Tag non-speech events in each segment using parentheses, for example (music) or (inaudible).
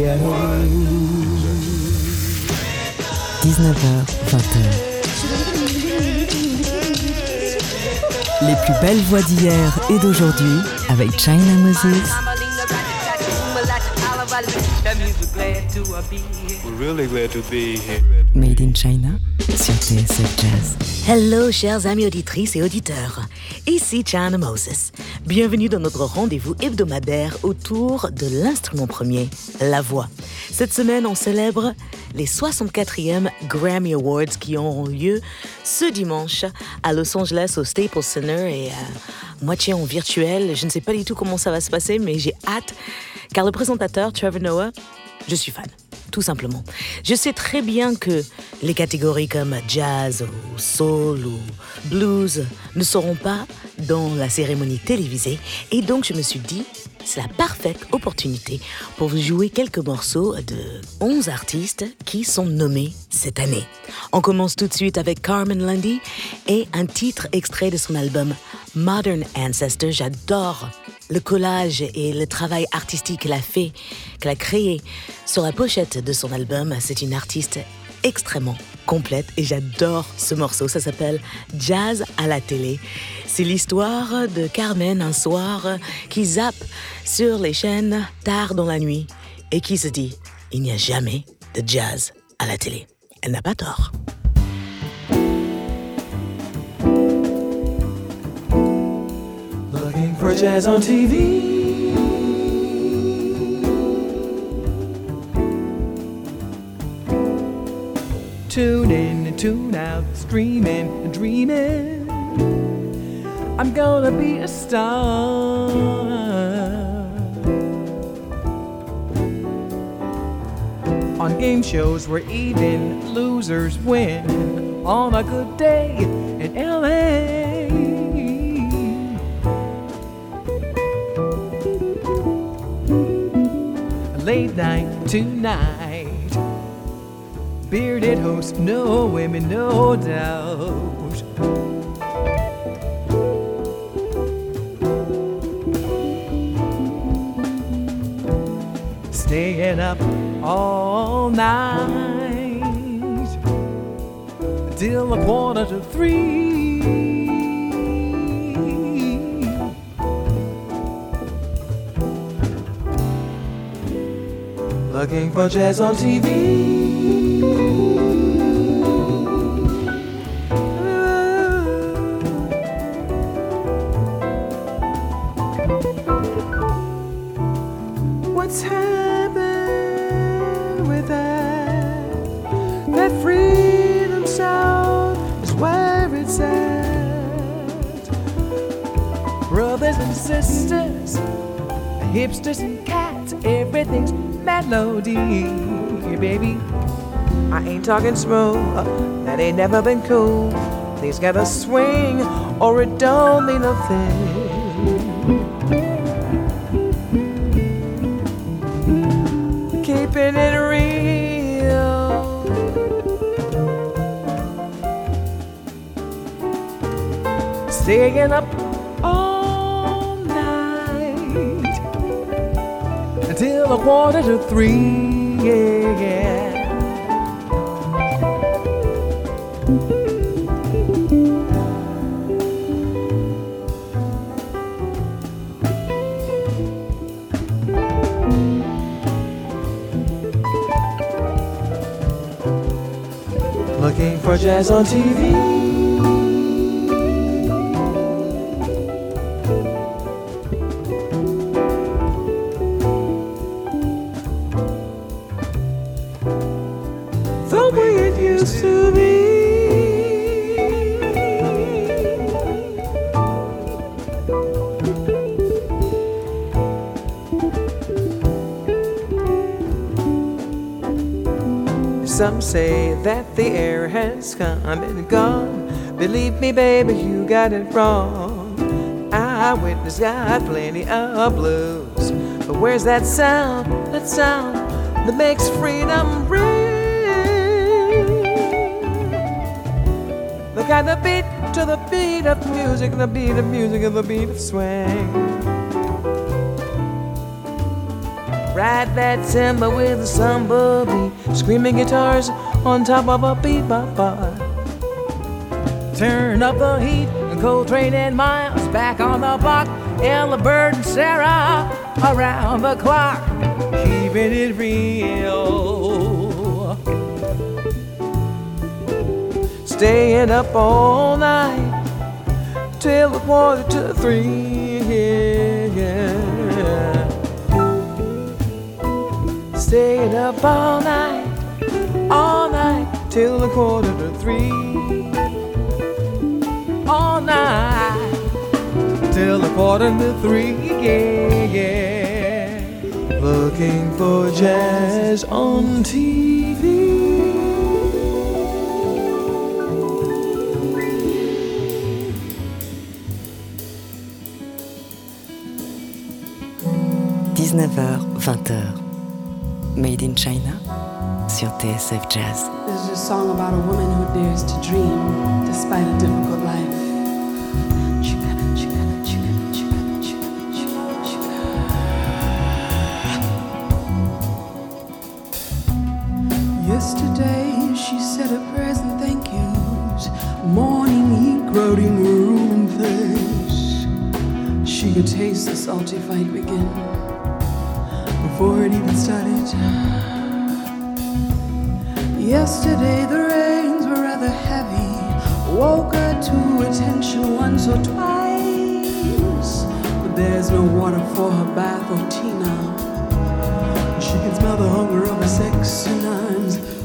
19h, 20h. Les plus belles voix d'hier et d'aujourd'hui avec China Moses. Made in China sur TSF Jazz. Hello, chers amis auditrices et auditeurs. Ici China Moses. Bienvenue dans notre rendez-vous hebdomadaire autour de l'instrument premier, la voix. Cette semaine, on célèbre les 64e Grammy Awards qui auront lieu ce dimanche à Los Angeles au Staples Center et à moitié en virtuel. Je ne sais pas du tout comment ça va se passer, mais j'ai hâte car le présentateur Trevor Noah, je suis fan tout simplement. Je sais très bien que les catégories comme jazz ou soul ou blues ne seront pas dans la cérémonie télévisée et donc je me suis dit c'est la parfaite opportunité pour vous jouer quelques morceaux de 11 artistes qui sont nommés cette année. On commence tout de suite avec Carmen Lundy et un titre extrait de son album Modern Ancestor. J'adore le collage et le travail artistique qu'elle a fait, qu'elle a créé sur la pochette de son album. C'est une artiste extrêmement complète et j'adore ce morceau. Ça s'appelle Jazz à la télé. C'est l'histoire de Carmen un soir qui zappe sur les chaînes tard dans la nuit et qui se dit il n'y a jamais de jazz à la télé. Elle n'a pas tort. Tune in and tune out, streaming and dreaming. I'm gonna be a star. On game shows where even losers win. On a good day in LA. Late night tonight. Bearded host, no women, no doubt. Staying up all night till a quarter to three. Looking for jazz on TV. That freedom sound is where it's at. Brothers and sisters, hipsters and cats, everything's melody, baby. I ain't talking smooth, uh, that ain't never been cool. Things gotta swing, or it don't mean a thing. Staying up all night until a quarter to three. Yeah, yeah. Looking for jazz on TV. Say that the air has come and gone. Believe me, baby, you got it wrong. I witness got plenty of blues. But where's that sound, that sound that makes freedom ring? The kind of beat to the beat of music, the beat of music and the beat of swing. Ride that timber with a samba beat. Screaming guitars on top of a bebop bar. Turn up the heat, and Coltrane and Miles back on the block. Ella Bird and Sarah around the clock, keeping it real. Staying up all night till a quarter to three. Yeah. Staying up all night, all night till a quarter to three. All night till a quarter to three. Yeah, yeah. Looking for jazz on TV. 19h, 20h. Made in China sur TSF Jazz. This is a song about a woman who dares to dream despite a difficult life. Yesterday she said her prayers and thank yous. Morning he crowding room face. She could taste the salty fight begin Yesterday the rains were rather heavy. Woke her to attention once or twice. But there's no water for her bath or tea now. She can smell the hunger of her sexy nines. Smile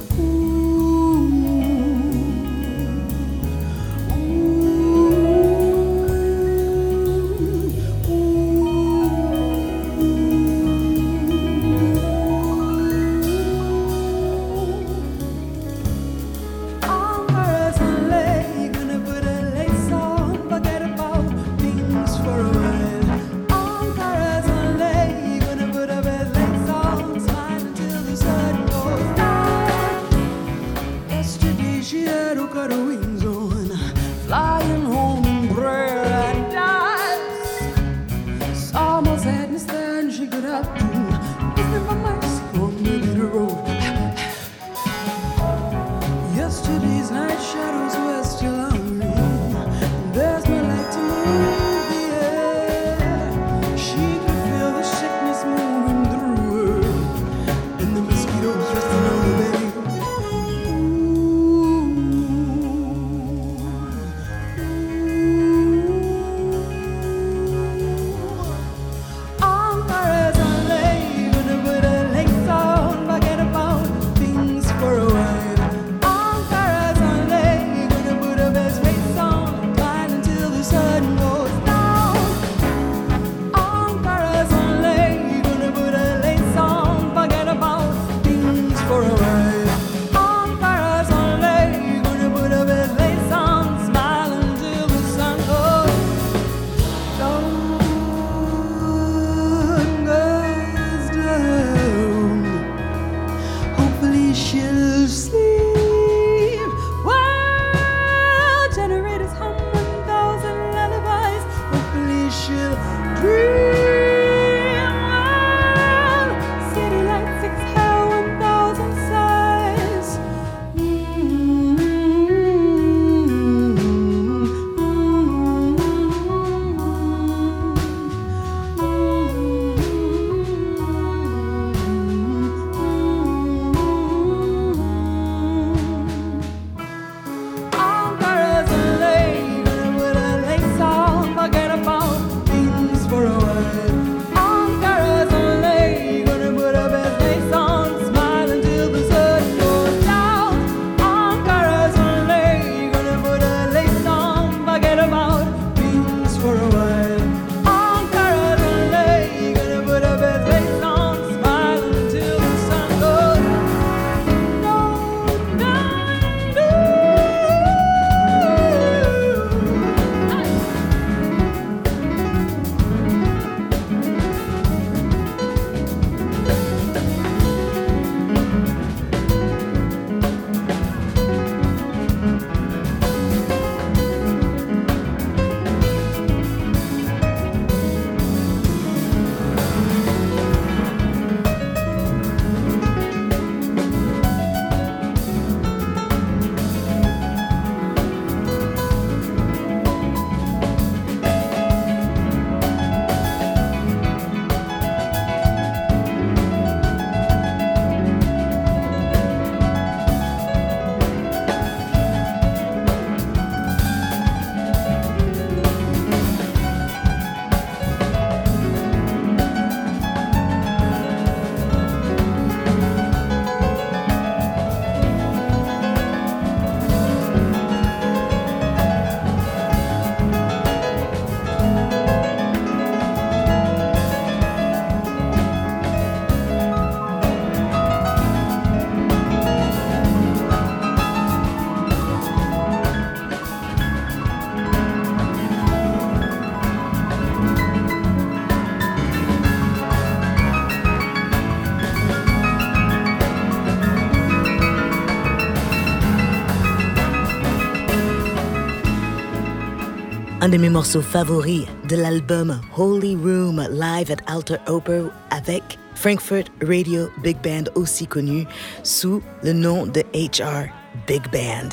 un de mes morceaux favoris de l'album Holy Room Live at Alter Opera avec Frankfurt Radio Big Band aussi connu sous le nom de HR Big Band.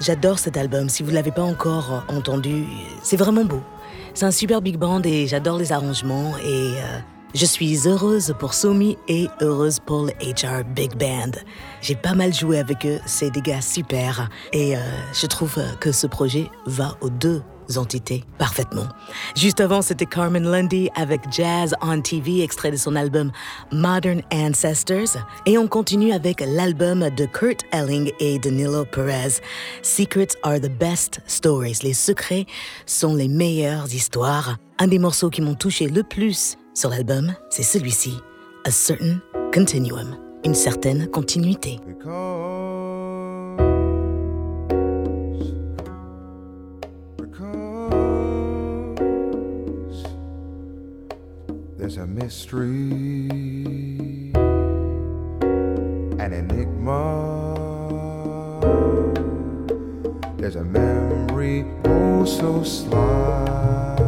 J'adore cet album, si vous ne l'avez pas encore entendu, c'est vraiment beau. C'est un super big band et j'adore les arrangements et euh, je suis heureuse pour Somi et heureuse pour le HR Big Band. J'ai pas mal joué avec eux, c'est des gars super et euh, je trouve que ce projet va aux deux entités parfaitement. Juste avant, c'était Carmen Lundy avec Jazz on TV, extrait de son album Modern Ancestors. Et on continue avec l'album de Kurt Elling et Danilo Perez. Secrets are the best stories. Les secrets sont les meilleures histoires. Un des morceaux qui m'ont touché le plus sur l'album, c'est celui-ci, A Certain Continuum, une certaine continuité. There's a mystery, an enigma. There's a memory, oh so slight.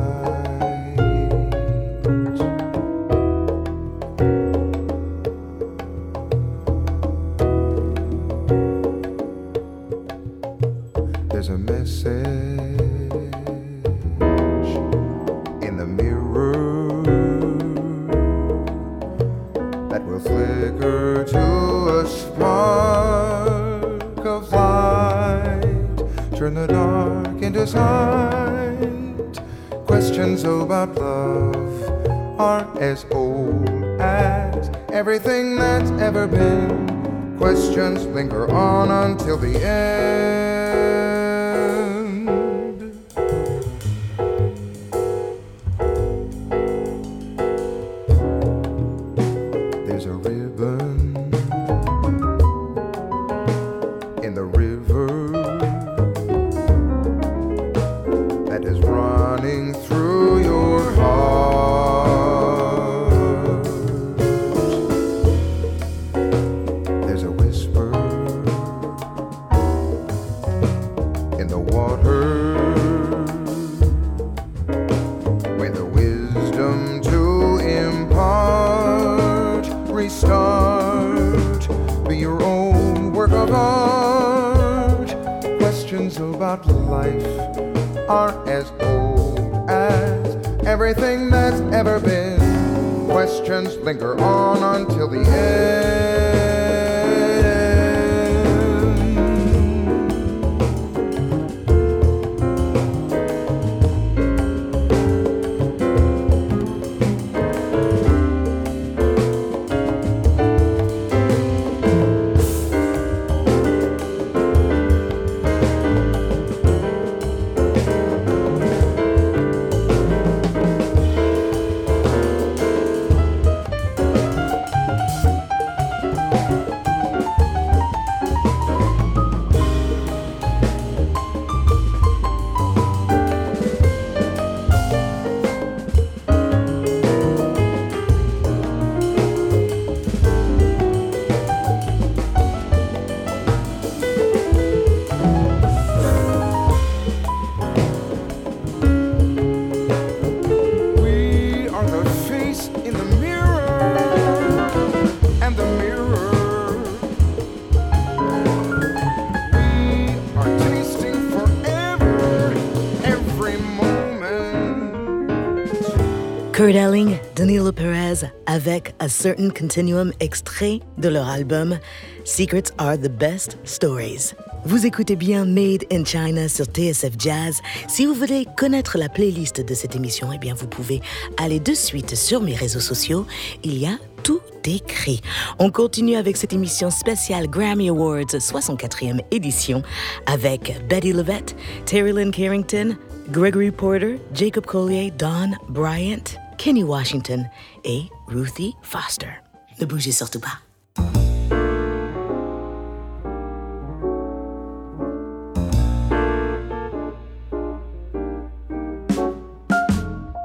Kurt Elling, Danilo Perez avec A Certain Continuum extrait de leur album Secrets Are the Best Stories. Vous écoutez bien Made in China sur TSF Jazz. Si vous voulez connaître la playlist de cette émission, eh bien vous pouvez aller de suite sur mes réseaux sociaux. Il y a tout écrit. On continue avec cette émission spéciale Grammy Awards 64e édition avec Betty Levette, Terry Lynn Carrington, Gregory Porter, Jacob Collier, Don Bryant, Kenny Washington et Ruthie Foster. Ne bougez surtout pas.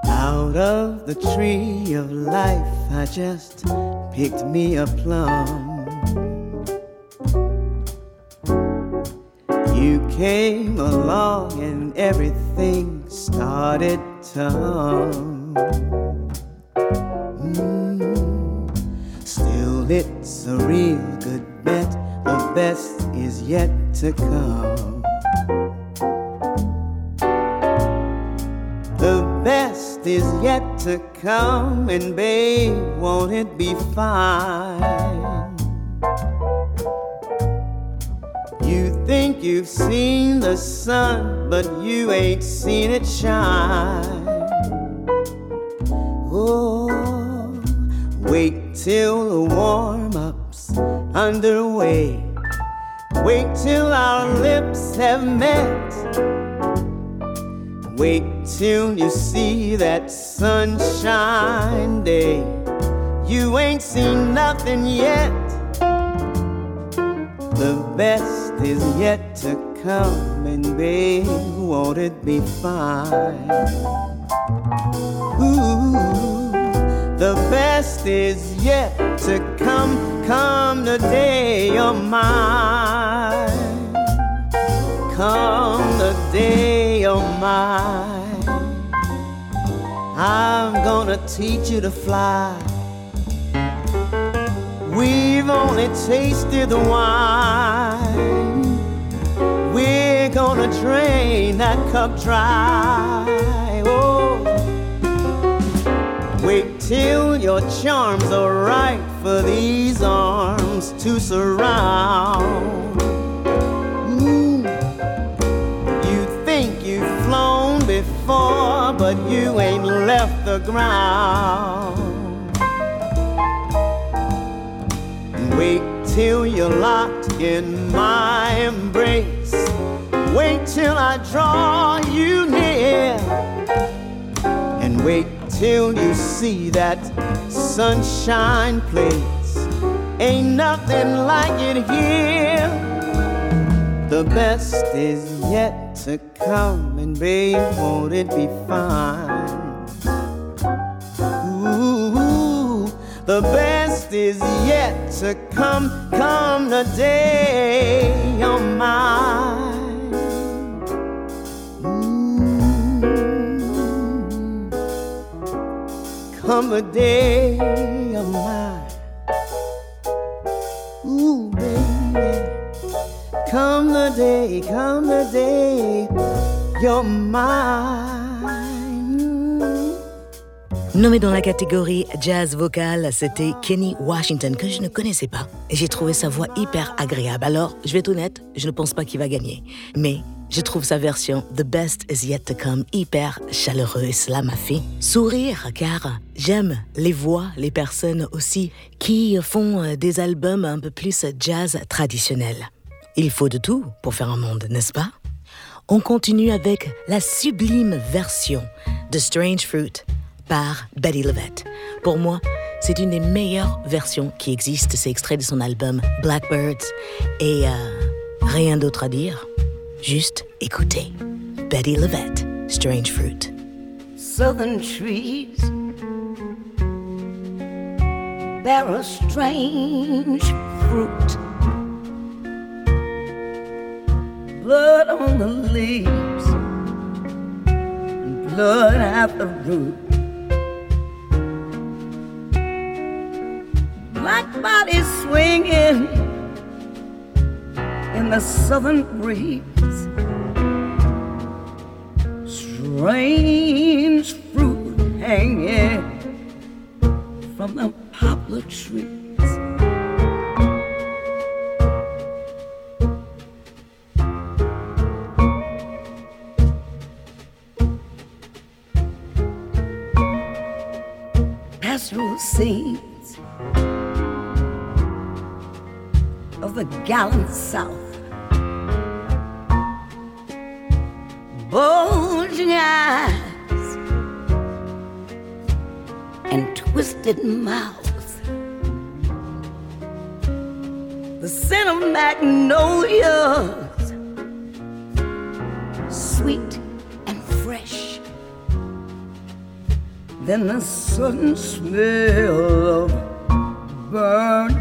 Out of the tree of life, I just picked me a plum. You came along and everything started to hum. It's a real good bet. The best is yet to come. The best is yet to come, and babe, won't it be fine? You think you've seen the sun, but you ain't seen it shine. Oh, wait till the warm up's underway. Wait till our lips have met. Wait till you see that sunshine day. You ain't seen nothing yet. The best is yet to come, and babe, won't it be fine? The best is yet to come, come the day of mine. Come the day of mine. I'm gonna teach you to fly. We've only tasted the wine. We're gonna drain that cup dry. Till your charms are right for these arms to surround. Ooh, you think you've flown before, but you ain't left the ground. Wait till you're locked in my embrace. Wait till I draw you near. Till you see that sunshine place. Ain't nothing like it here. The best is yet to come, and babe, won't it be fine? Ooh, the best is yet to come, come the day oh of mine. Come the day of mine. Ooh, baby, come the day, come the day, you're mine. Nommé dans la catégorie jazz vocal, c'était Kenny Washington, que je ne connaissais pas. J'ai trouvé sa voix hyper agréable. Alors, je vais être honnête, je ne pense pas qu'il va gagner. Mais je trouve sa version The Best Is Yet to Come hyper chaleureuse. Cela m'a fait sourire, car j'aime les voix, les personnes aussi qui font euh, des albums un peu plus jazz traditionnels. Il faut de tout pour faire un monde, n'est-ce pas? On continue avec la sublime version de Strange Fruit par Betty Levette. Pour moi, c'est une des meilleures versions qui existent. C'est extrait de son album Blackbirds. Et euh, rien d'autre à dire, juste écoutez. Bettye LaVette, Strange Fruit. southern trees bear a strange fruit. Blood on the leaves, and blood at the root. Black bodies swinging in the southern breeze strange fruit hanging from the poplar trees. Pastoral scenes of the gallant South. Bulging eyes and twisted mouths. The scent of magnolias, sweet and fresh. Then the sudden smell of burnt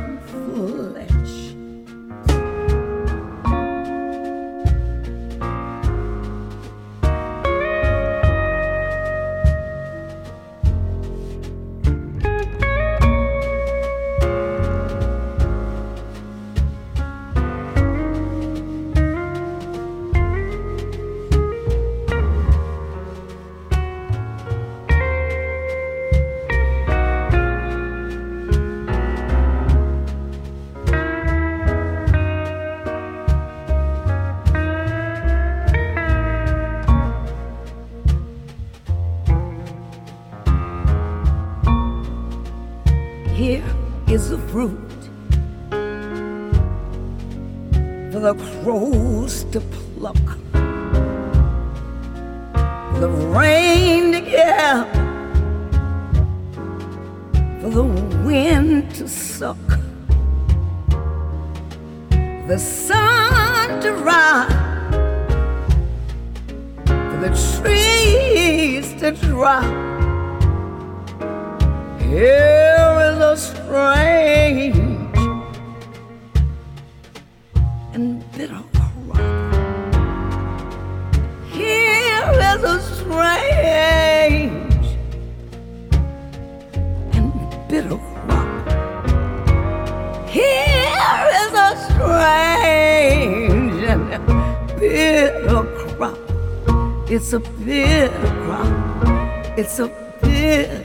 to for the wind to suck, the sun to rot, for the trees to drop. Here is a strange and bitter strange and bitter rock. Here is a strange and bitter crop. It's a bitter crop. It's a bitter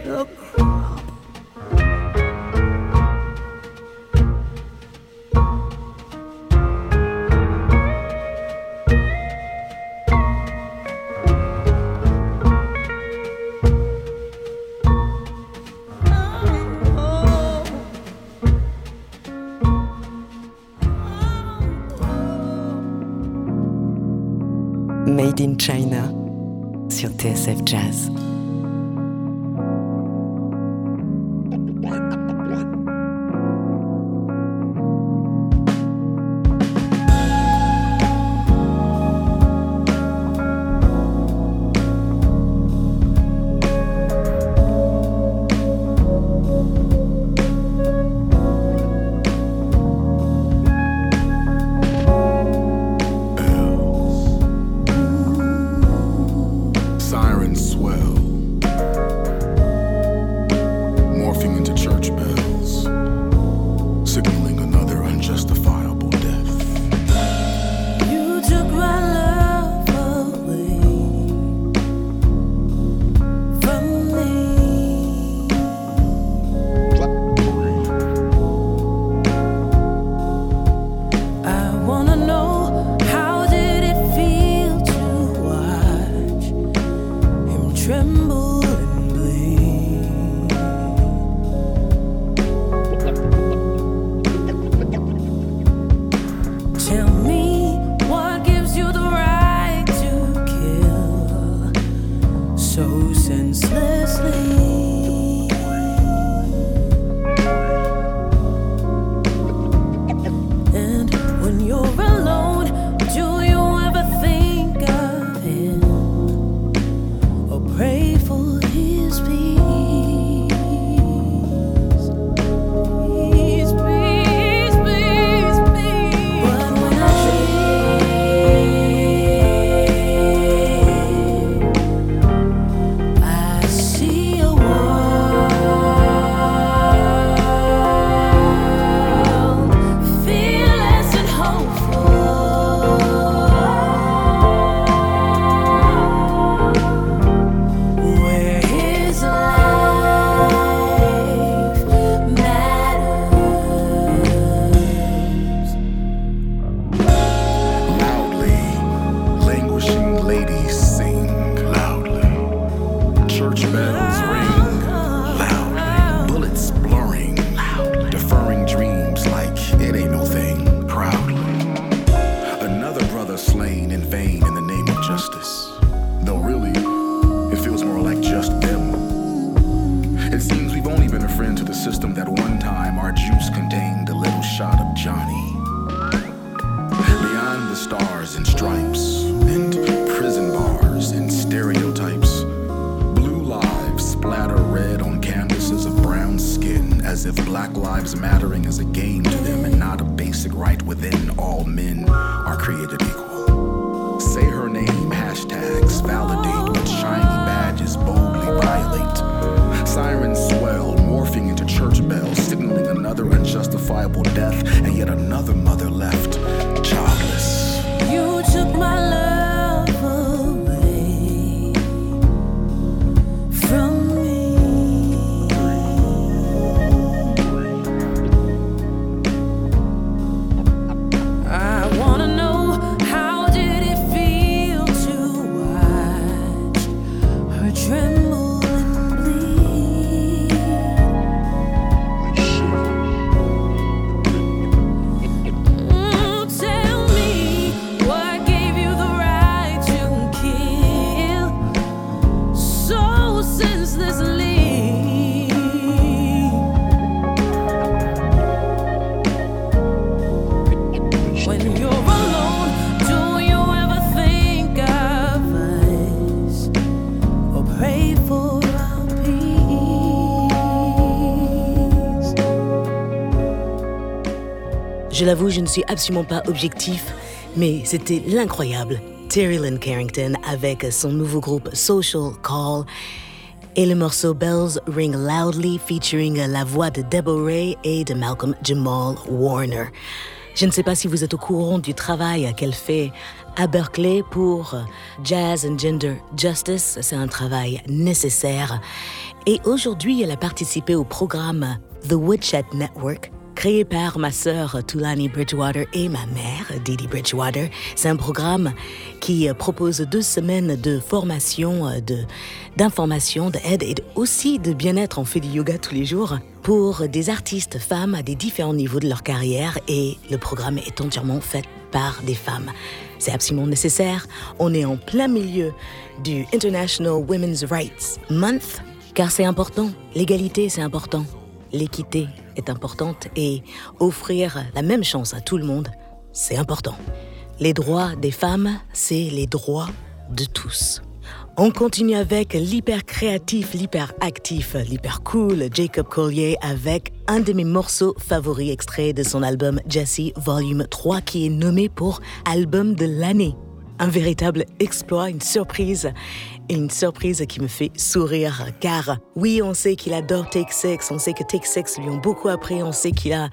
Je l'avoue, je ne suis absolument pas objectif, mais c'était l'incroyable Terry Lynn Carrington avec son nouveau groupe Social Call et le morceau Bells Ring Loudly featuring la voix de Deborah Ray et de Malcolm Jamal Warner. Je ne sais pas si vous êtes au courant du travail qu'elle fait à Berkeley pour Jazz and Gender Justice. C'est un travail nécessaire. Et aujourd'hui, elle a participé au programme The Woodshed Network, créé par ma sœur Tulani Bridgewater et ma mère Didi Bridgewater. C'est un programme qui propose deux semaines de formation, de, d'information, d'aide et aussi de bien-être. On fait du yoga tous les jours pour des artistes femmes à des différents niveaux de leur carrière et le programme est entièrement fait par des femmes. C'est absolument nécessaire. On est en plein milieu du International Women's Rights Month car c'est important. L'égalité, c'est important. L'équité est importante et offrir la même chance à tout le monde, c'est important. Les droits des femmes, c'est les droits de tous. On continue avec l'hyper créatif, l'hyper actif, l'hyper cool Jacob Collier avec un de mes morceaux favoris extraits de son album Jessie Volume 3 qui est nommé pour album de l'année. Un véritable exploit, une surprise et une surprise qui me fait sourire car oui, on sait qu'il adore Six, on sait que Six lui ont beaucoup appris, on sait qu'il a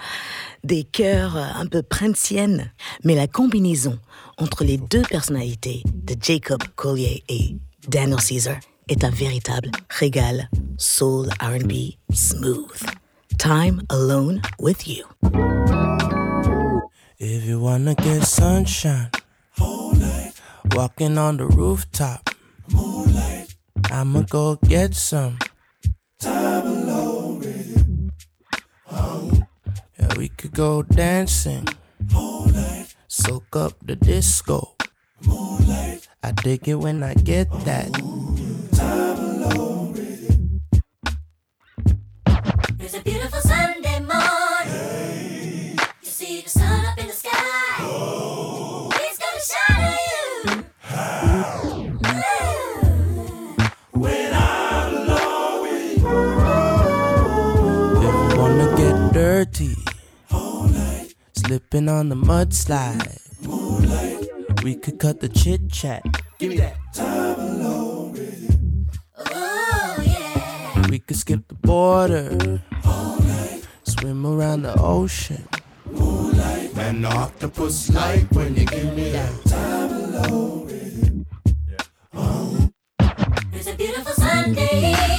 des cœurs un peu princiennes, mais la combinaison entre les deux personnalités de Jacob Collier et Daniel Caesar est un véritable régal soul R&B smooth. Time alone with you. If you wanna get sunshine, walking on the rooftop, moonlight, I'ma go get some. Time alone with you. Yeah, we could go dancing, moonlight, soak up the disco. Moonlight. I dig it when I get that. Time dirty, slipping on the mudslide. Moonlight. We could cut the chit chat. Give me that. Time alone with you. Oh, yeah. We could skip the border. Swim around the ocean. Moonlight. Man, the octopus like when you give me that. Time alone with you. Oh, It's a beautiful Sunday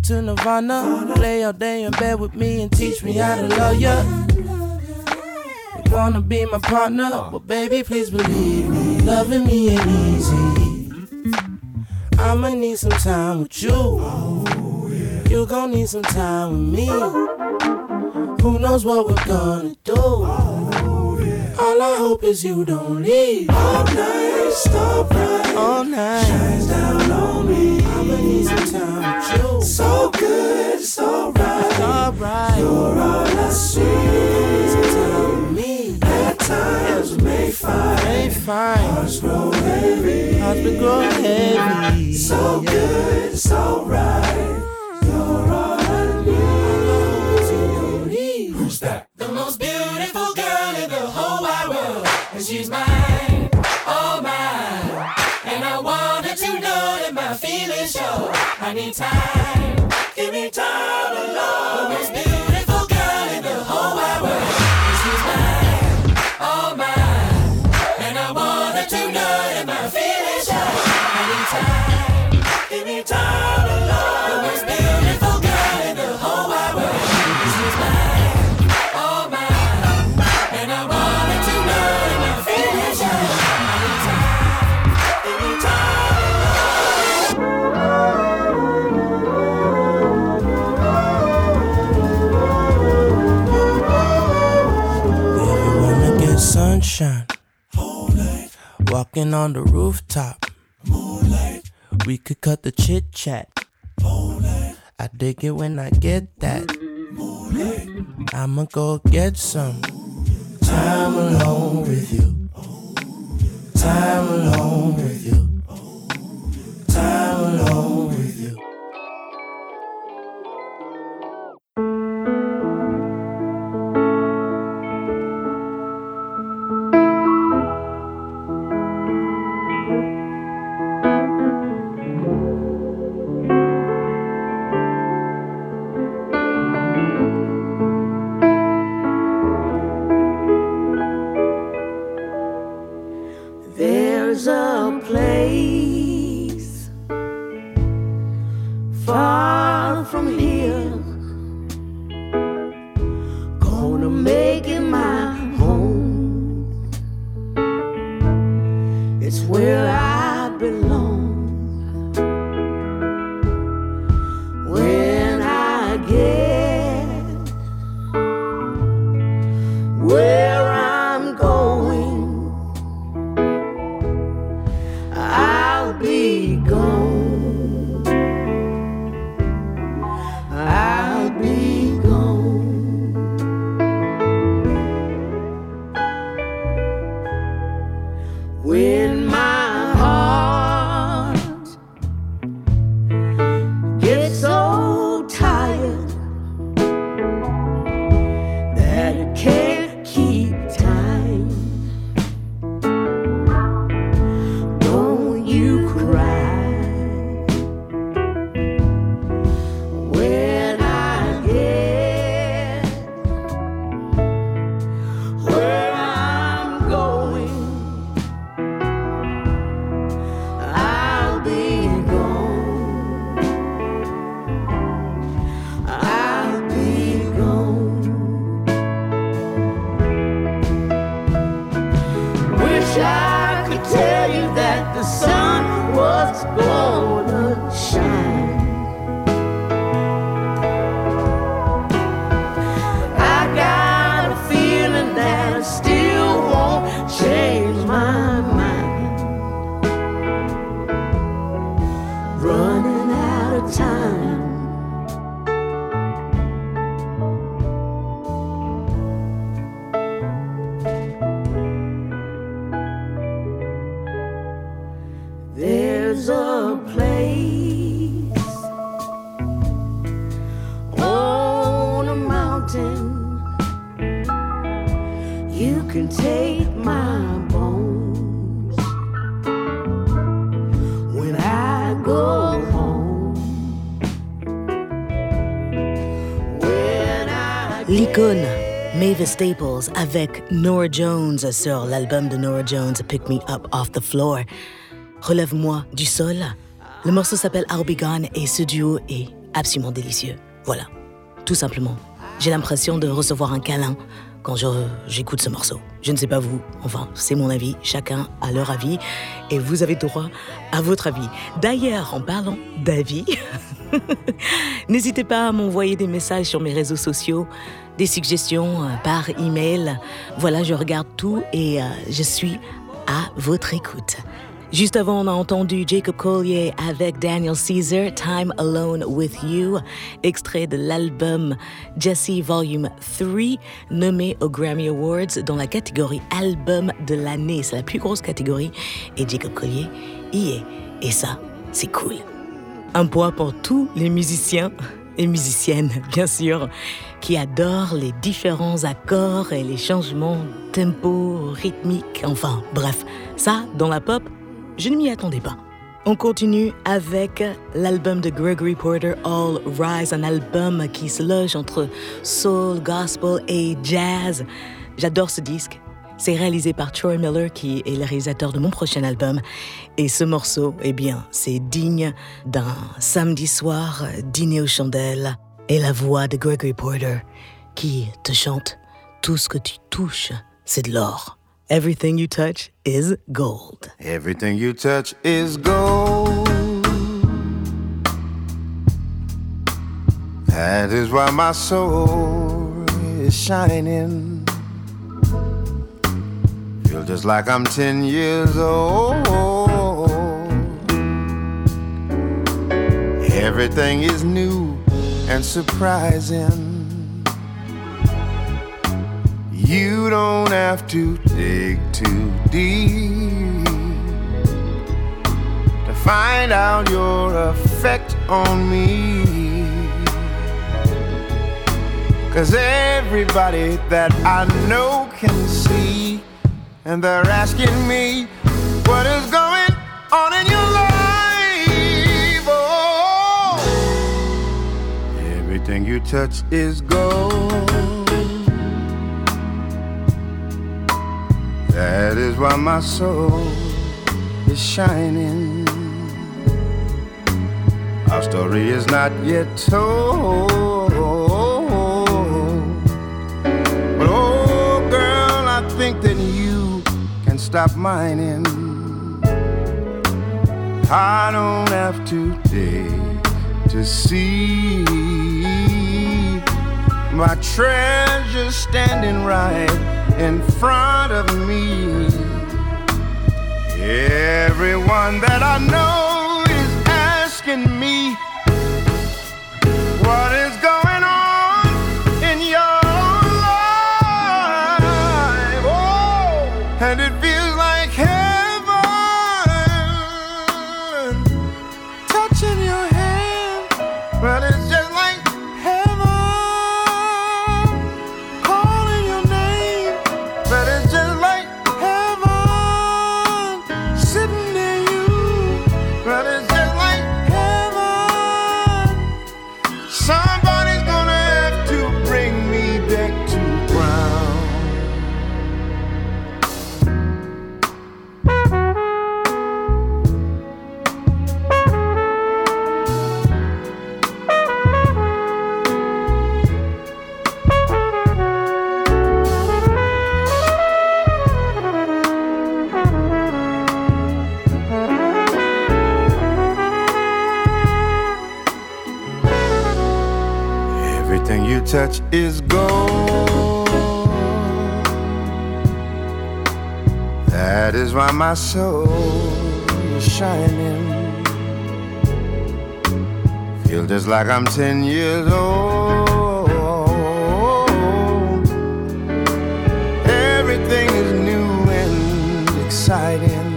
it to Nirvana. Lay all day in bed with me and teach me how to love ya. You wanna be my partner, but baby, please believe me, loving me ain't easy. I'ma need some time with you. You gon' need some time with me. Who knows what we're gonna do? All I hope is you don't leave. All night, star bright. Grow heavy. So good, so right. You're all I need. All I hope is you don't leave. Who's that? The most beautiful girl in the whole wide world. And she's mine, all mine. And I want her to know that my feelings show. I need time, Walking on the rooftop. Moonlight. We could cut the chit chat. I dig it when I get that. Moonlight. I'ma go get some time alone with you. Time alone with you. Time alone Staples avec Nora Jones sur l'album de Nora Jones Pick Me Up Off the Floor. Relève-moi du sol. Le morceau s'appelle I'll Be Gone et ce duo est absolument délicieux. Voilà, tout simplement. J'ai l'impression de recevoir un câlin quand j'écoute ce morceau. Je ne sais pas vous, enfin, c'est mon avis, chacun a leur avis et vous avez droit à votre avis. D'ailleurs, en parlant d'avis, (laughs) N'hésitez pas à m'envoyer des messages sur mes réseaux sociaux, des suggestions euh, par email. Voilà, je regarde tout et euh, je suis à votre écoute. Juste avant, on a entendu Jacob Collier avec Daniel Caesar, Time Alone with You, extrait de l'album Jesse Volume 3, nommé aux Grammy Awards dans la catégorie Album de l'année. C'est la plus grosse catégorie et Jacob Collier y est. Et ça, c'est cool. Un point pour tous les musiciens et musiciennes, bien sûr, qui adorent les différents accords et les changements tempo, rythmiques, enfin bref, ça, dans la pop, je ne m'y attendais pas. On continue avec l'album de Gregory Porter, All Rise, un album qui se loge entre soul, gospel et jazz. J'adore ce disque. C'est réalisé par Troy Miller, qui est le réalisateur de mon prochain album. Et ce morceau, eh bien, c'est digne d'un samedi soir dîner aux chandelles et la voix de Gregory Porter qui te chante Tout ce que tu touches, c'est de l'or. Everything you touch is gold. Everything you touch is gold. That is why my soul is shining. Feel just like I'm 10 years old. Everything is new and surprising. You don't have to dig too deep to find out your effect on me. Cause everybody that I know can see, and they're asking me what is going on in everything you touch is gold. That is why my soul is shining. Our story is not yet told. But oh, girl, I think that you can stop mining. I don't have to dig to see my treasure standing right in front of me. Everyone that I know is asking me what is my soul is shining. Feel just like I'm 10 years old. Everything is new and exciting.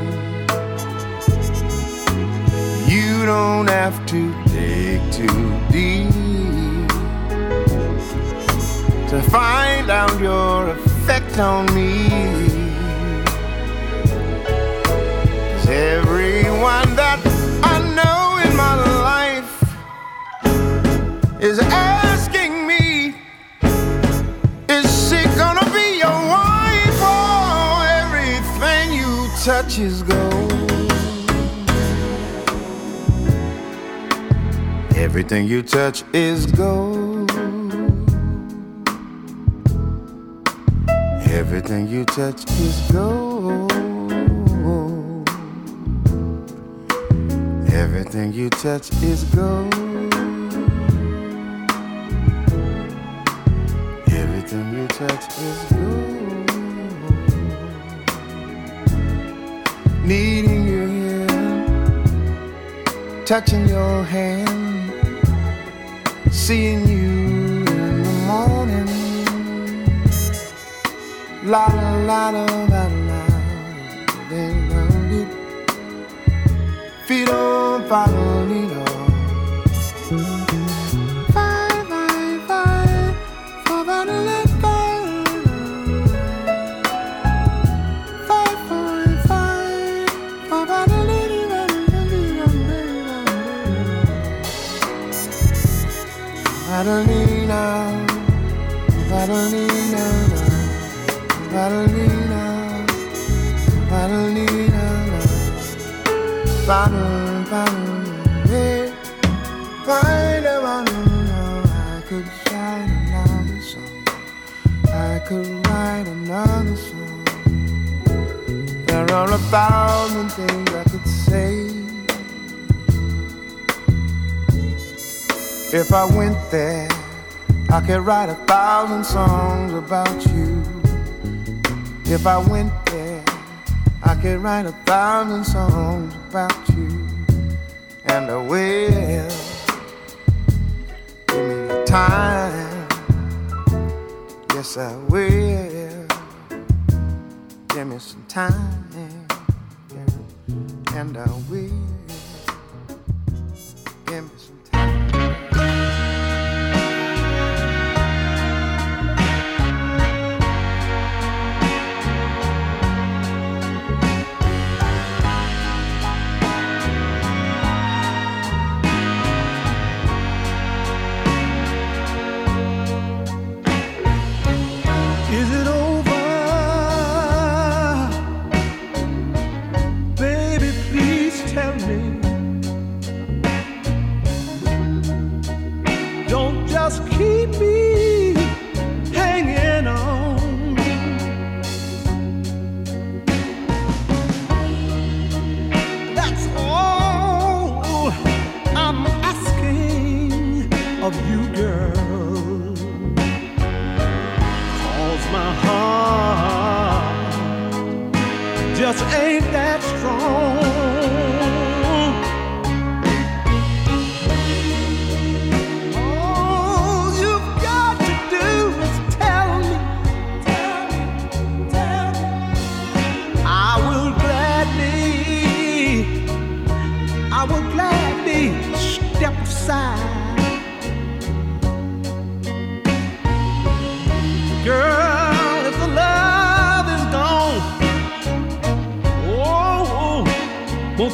You don't have to dig too deep to find out your effect on me. Touch is gold. Everything you touch is gold. Everything you touch is gold. Everything you touch is gold. Everything you touch is gold. Touching your hand, seeing you in the morning. La la la la la la. Then it. Feet on follow Adelina, Adelina, Adelina, Adelina, Adelina, Adelina, Find a I could write another song. I could write another song. There are a thousand things If I went there, I could write a thousand songs about you. If I went there, I could write a thousand songs about you, and I will. Give me time, yes I will. Give me some time, and I will.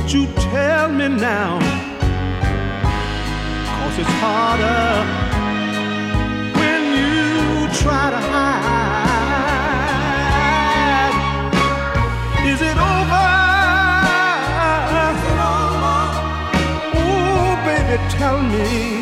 Won't you tell me now? Cause it's harder when you try to hide. Is it over? Oh, baby, tell me.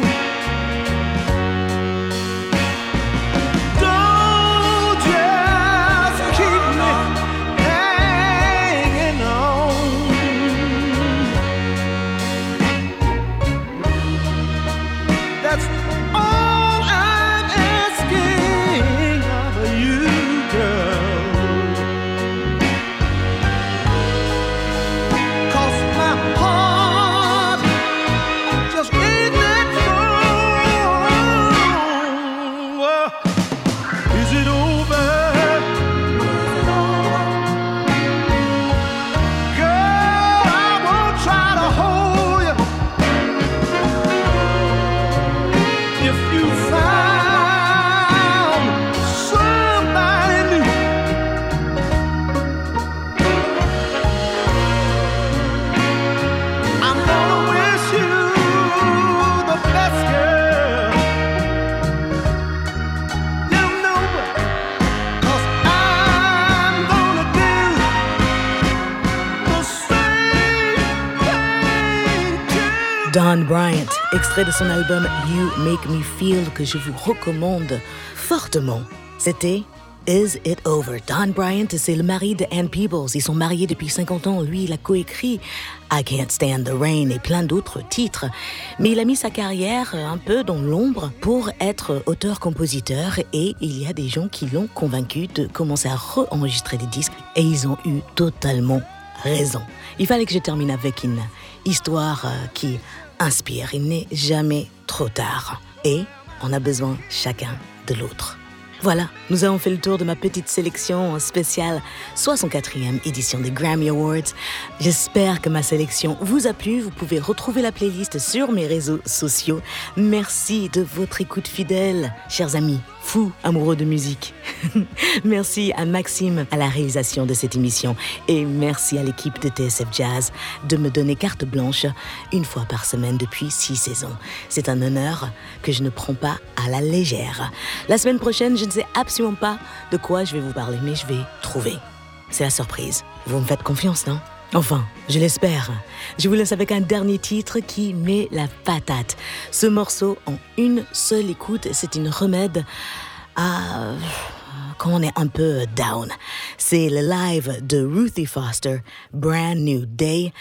Don Bryant, extrait de son album You Make Me Feel que je vous recommande fortement. C'était Is It Over? Don Bryant, c'est le mari de Ann Peebles. Ils sont mariés depuis 50 ans. Lui, il a coécrit I Can't Stand the Rain et plein d'autres titres. Mais il a mis sa carrière un peu dans l'ombre pour être auteur-compositeur et il y a des gens qui l'ont convaincu de commencer à re-enregistrer des disques et ils ont eu totalement raison. Il fallait que je termine avec une histoire euh, qui inspire. Il n'est jamais trop tard. Et on a besoin chacun de l'autre. Voilà, nous avons fait le tour de ma petite sélection spéciale 64e édition des Grammy Awards. J'espère que ma sélection vous a plu. Vous pouvez retrouver la playlist sur mes réseaux sociaux. Merci de votre écoute fidèle, chers amis, fous amoureux de musique. (laughs) merci à Maxime à la réalisation de cette émission et merci à l'équipe de TSF Jazz de me donner carte blanche une fois par semaine depuis six saisons. C'est un honneur que je ne prends pas à la légère. La semaine prochaine, je ne sais absolument pas de quoi je vais vous parler, mais je vais trouver. C'est la surprise. Vous me faites confiance, non? Enfin, je l'espère. Je vous laisse avec un dernier titre qui met la patate. Ce morceau, en une seule écoute, c'est une remède à quand on est un peu down. C'est le live de Ruthie Foster, Brand New Day.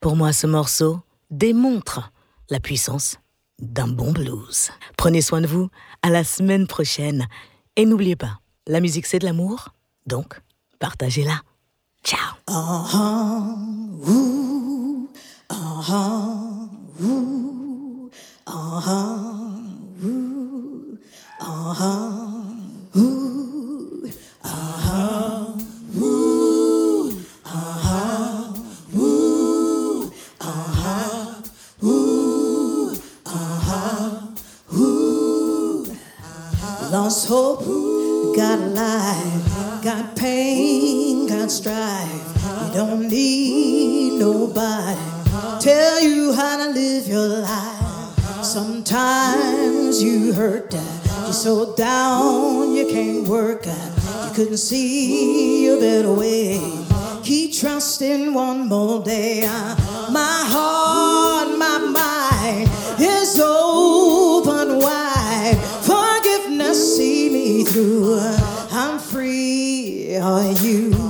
Pour moi, ce morceau démontre la puissance d'un bon blues. Prenez soin de vous. À la semaine prochaine. Et n'oubliez pas, la musique c'est de l'amour, donc partagez-la. Ciao. Uh huh. Ooh. Uh huh. Ooh. Uh huh. Ooh. Uh huh. Ooh. Uh huh. Ooh. Aha, woo, aha, woo, aha, woo, aha, woo, aha. Lost hope, got life, got pain got strife. You don't need nobody tell you how to live your life. Sometimes you hurt, you're so down you can't work. You couldn't see a better way. Keep trusting one more day. My heart, my mind is open wide. Forgiveness see me through. I'm free. Are you?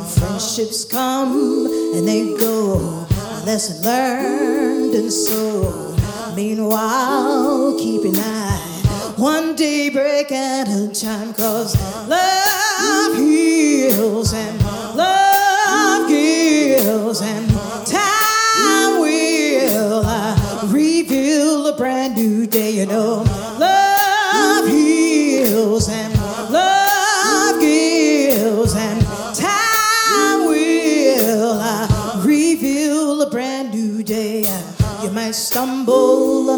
Friendships come and they go. Lesson learned and so. Meanwhile, keep an eye. One day break at a time, cause love heals and love gives and time will reveal a brand new day. You know,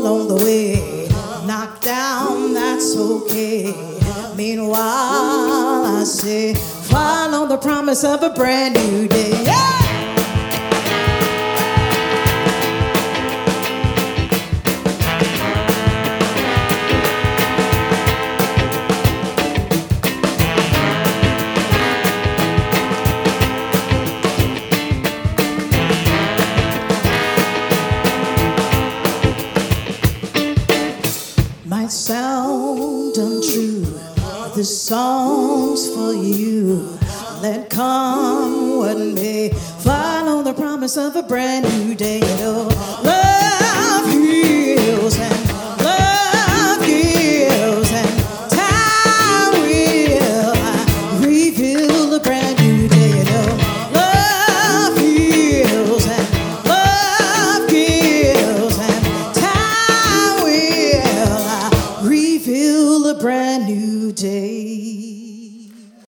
along the way, knocked down, that's okay. Meanwhile, I say, follow the promise of a brand new day. Yeah! Of a brand new day. You know,